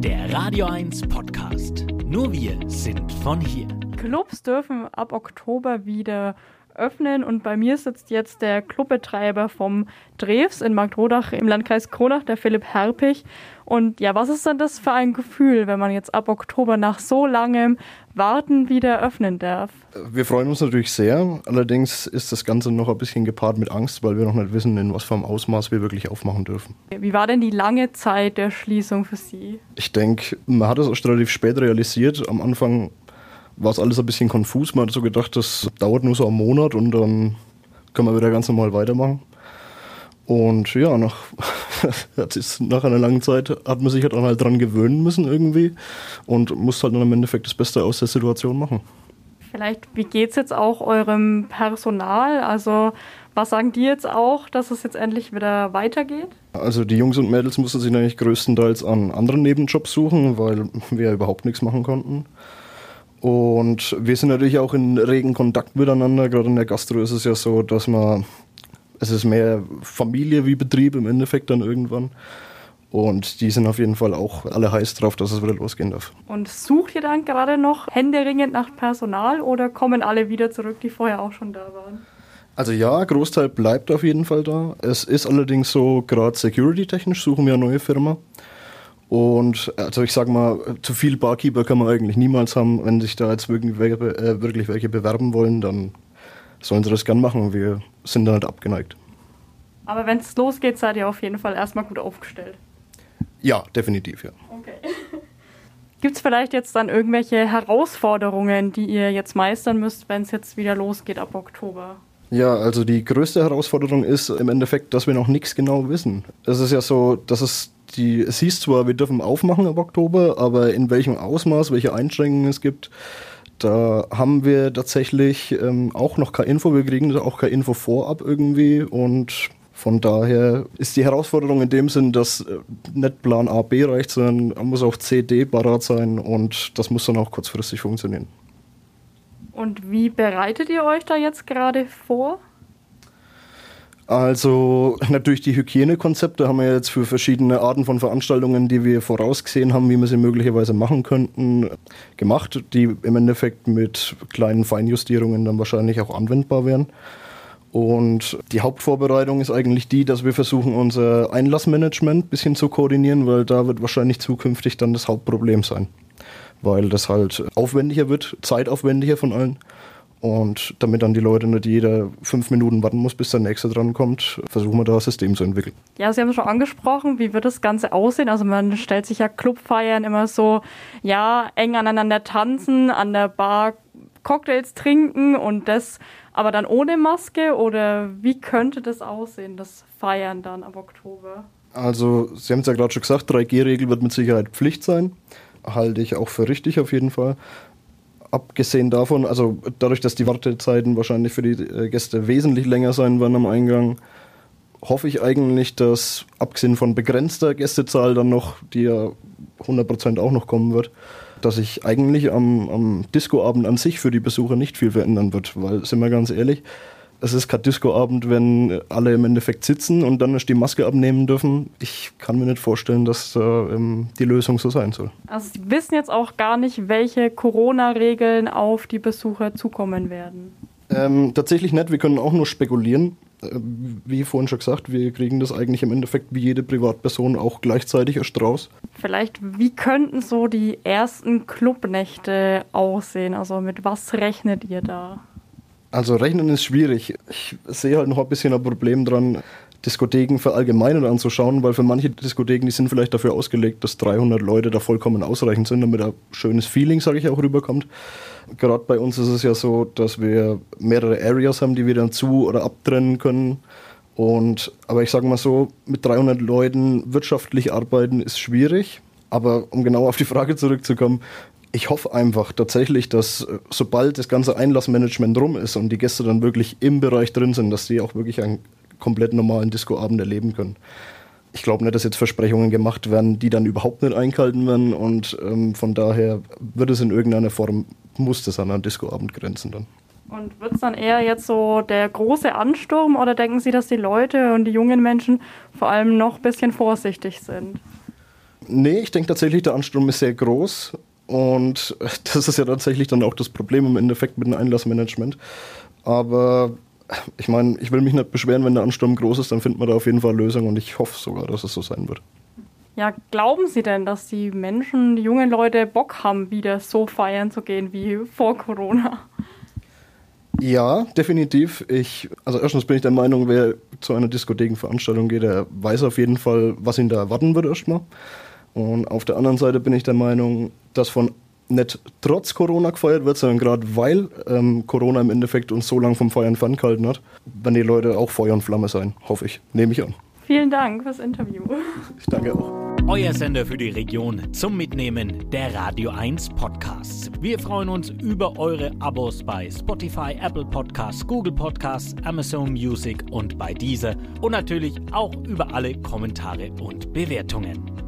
Der Radio 1 Podcast. Nur wir sind von hier. Clubs dürfen ab Oktober wieder öffnen und bei mir sitzt jetzt der Clubbetreiber vom Drews in Marktrodach im Landkreis Kronach, der Philipp Herpich. Und ja, was ist denn das für ein Gefühl, wenn man jetzt ab Oktober nach so langem Warten wieder öffnen darf? Wir freuen uns natürlich sehr. Allerdings ist das Ganze noch ein bisschen gepaart mit Angst, weil wir noch nicht wissen, in was für einem Ausmaß wir wirklich aufmachen dürfen. Wie war denn die lange Zeit der Schließung für Sie? Ich denke, man hat es auch relativ spät realisiert. Am Anfang war es alles ein bisschen konfus. Man hat so gedacht, das dauert nur so einen Monat und dann können wir wieder ganz normal weitermachen. Und ja, nach, nach einer langen Zeit hat man sich halt dann halt dran gewöhnen müssen irgendwie und muss halt dann im Endeffekt das Beste aus der Situation machen. Vielleicht, wie geht es jetzt auch eurem Personal? Also, was sagen die jetzt auch, dass es jetzt endlich wieder weitergeht? Also, die Jungs und Mädels mussten sich eigentlich größtenteils an anderen Nebenjobs suchen, weil wir ja überhaupt nichts machen konnten. Und wir sind natürlich auch in regen Kontakt miteinander. Gerade in der Gastro ist es ja so, dass man, es ist mehr Familie wie Betrieb im Endeffekt dann irgendwann. Und die sind auf jeden Fall auch alle heiß drauf, dass es wieder losgehen darf. Und sucht ihr dann gerade noch händeringend nach Personal oder kommen alle wieder zurück, die vorher auch schon da waren? Also ja, Großteil bleibt auf jeden Fall da. Es ist allerdings so, gerade security-technisch suchen wir eine neue Firma. Und also ich sag mal, zu viel Barkeeper kann man eigentlich niemals haben. Wenn sich da jetzt wirklich, äh, wirklich welche bewerben wollen, dann sollen sie das gern machen. Wir sind da nicht abgeneigt. Aber wenn es losgeht, seid ihr auf jeden Fall erstmal gut aufgestellt. Ja, definitiv, ja. Okay. Gibt es vielleicht jetzt dann irgendwelche Herausforderungen, die ihr jetzt meistern müsst, wenn es jetzt wieder losgeht ab Oktober? Ja, also die größte Herausforderung ist im Endeffekt, dass wir noch nichts genau wissen. Es ist ja so, dass es die, es hieß zwar, wir dürfen aufmachen ab Oktober, aber in welchem Ausmaß, welche Einschränkungen es gibt, da haben wir tatsächlich ähm, auch noch keine Info. Wir kriegen auch keine Info vorab irgendwie und von daher ist die Herausforderung in dem Sinn, dass äh, nicht Plan A, B reicht, sondern man muss auch C, D parat sein und das muss dann auch kurzfristig funktionieren. Und wie bereitet ihr euch da jetzt gerade vor? Also natürlich die Hygienekonzepte haben wir jetzt für verschiedene Arten von Veranstaltungen, die wir vorausgesehen haben, wie wir sie möglicherweise machen könnten, gemacht, die im Endeffekt mit kleinen Feinjustierungen dann wahrscheinlich auch anwendbar wären. Und die Hauptvorbereitung ist eigentlich die, dass wir versuchen, unser Einlassmanagement ein bisschen zu koordinieren, weil da wird wahrscheinlich zukünftig dann das Hauptproblem sein weil das halt aufwendiger wird, zeitaufwendiger von allen. Und damit dann die Leute nicht jeder fünf Minuten warten muss, bis der nächste dran kommt, versuchen wir da ein System zu entwickeln. Ja, Sie haben es schon angesprochen, wie wird das Ganze aussehen? Also man stellt sich ja Clubfeiern immer so, ja, eng aneinander tanzen, an der Bar Cocktails trinken und das aber dann ohne Maske oder wie könnte das aussehen, das Feiern dann ab Oktober? Also, Sie haben es ja gerade schon gesagt, 3G-Regel wird mit Sicherheit Pflicht sein halte ich auch für richtig auf jeden Fall. Abgesehen davon, also dadurch, dass die Wartezeiten wahrscheinlich für die äh, Gäste wesentlich länger sein werden am Eingang, hoffe ich eigentlich, dass abgesehen von begrenzter Gästezahl dann noch, die ja 100% auch noch kommen wird, dass sich eigentlich am, am Discoabend an sich für die Besucher nicht viel verändern wird, weil, sind wir ganz ehrlich, es ist kein Discoabend, wenn alle im Endeffekt sitzen und dann erst die Maske abnehmen dürfen. Ich kann mir nicht vorstellen, dass äh, die Lösung so sein soll. Also Sie wissen jetzt auch gar nicht, welche Corona-Regeln auf die Besucher zukommen werden. Ähm, tatsächlich nicht. Wir können auch nur spekulieren. Äh, wie vorhin schon gesagt, wir kriegen das eigentlich im Endeffekt wie jede Privatperson auch gleichzeitig erst raus. Vielleicht, wie könnten so die ersten Clubnächte aussehen? Also mit was rechnet ihr da? Also rechnen ist schwierig. Ich sehe halt noch ein bisschen ein Problem dran, Diskotheken verallgemeinern anzuschauen, weil für manche Diskotheken, die sind vielleicht dafür ausgelegt, dass 300 Leute da vollkommen ausreichend sind, damit ein schönes Feeling, sage ich, auch rüberkommt. Gerade bei uns ist es ja so, dass wir mehrere Areas haben, die wir dann zu- oder abtrennen können. Und, aber ich sage mal so, mit 300 Leuten wirtschaftlich arbeiten ist schwierig. Aber um genau auf die Frage zurückzukommen, ich hoffe einfach tatsächlich, dass äh, sobald das ganze Einlassmanagement rum ist und die Gäste dann wirklich im Bereich drin sind, dass sie auch wirklich einen komplett normalen Discoabend erleben können. Ich glaube nicht, dass jetzt Versprechungen gemacht werden, die dann überhaupt nicht eingehalten werden und ähm, von daher wird es in irgendeiner Form, muss das an einen Discoabend grenzen dann. Und wird es dann eher jetzt so der große Ansturm oder denken Sie, dass die Leute und die jungen Menschen vor allem noch ein bisschen vorsichtig sind? Nee, ich denke tatsächlich, der Ansturm ist sehr groß. Und das ist ja tatsächlich dann auch das Problem im Endeffekt mit dem Einlassmanagement. Aber ich meine, ich will mich nicht beschweren, wenn der Ansturm groß ist, dann findet man da auf jeden Fall Lösungen und ich hoffe sogar, dass es so sein wird. Ja, glauben Sie denn, dass die Menschen, die jungen Leute Bock haben, wieder so feiern zu gehen wie vor Corona? Ja, definitiv. Ich, also erstens bin ich der Meinung, wer zu einer Diskothekenveranstaltung geht, der weiß auf jeden Fall, was ihn da erwarten wird erstmal. Und auf der anderen Seite bin ich der Meinung, dass von nicht trotz Corona gefeiert wird, sondern gerade weil ähm, Corona im Endeffekt uns so lange vom Feiern ferngehalten hat, werden die Leute auch Feuer und Flamme sein, hoffe ich. Nehme ich an. Vielen Dank fürs Interview. Ich danke auch. Euer Sender für die Region zum Mitnehmen der Radio 1 Podcasts. Wir freuen uns über eure Abos bei Spotify, Apple Podcasts, Google Podcasts, Amazon Music und bei dieser und natürlich auch über alle Kommentare und Bewertungen.